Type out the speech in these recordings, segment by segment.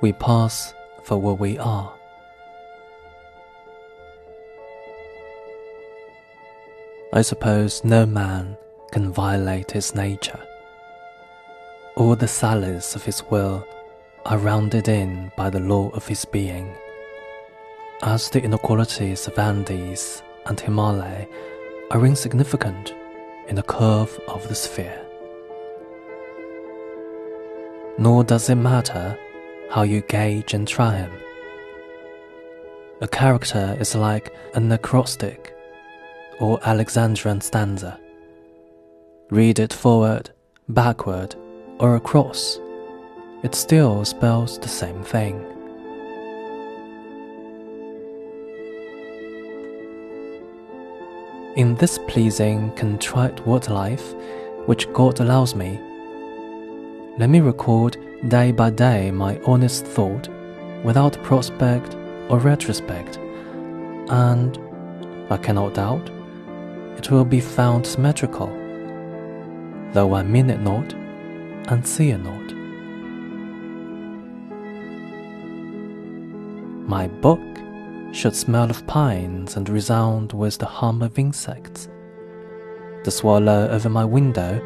We pass for what we are. I suppose no man can violate his nature. All the sallies of his will are rounded in by the law of his being. As the inequalities of Andes and Himalaya are insignificant in the curve of the sphere. Nor does it matter how you gauge and try him. A character is like an acrostic or Alexandrian stanza. Read it forward, backward, or across, it still spells the same thing. In this pleasing, contrite word life which God allows me, let me record day by day my honest thought without prospect or retrospect, and, I cannot doubt, it will be found symmetrical, though I mean it not and see it not. My book should smell of pines and resound with the hum of insects. The swallow over my window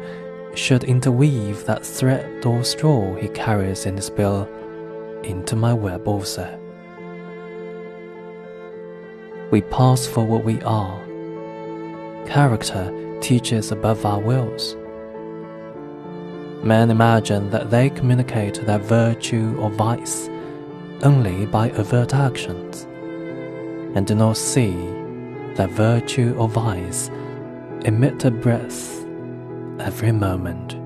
should interweave that thread or straw he carries in his bill into my web also. We pass for what we are. Character teaches above our wills. Men imagine that they communicate their virtue or vice only by overt actions, and do not see that virtue or vice emit a breath every moment.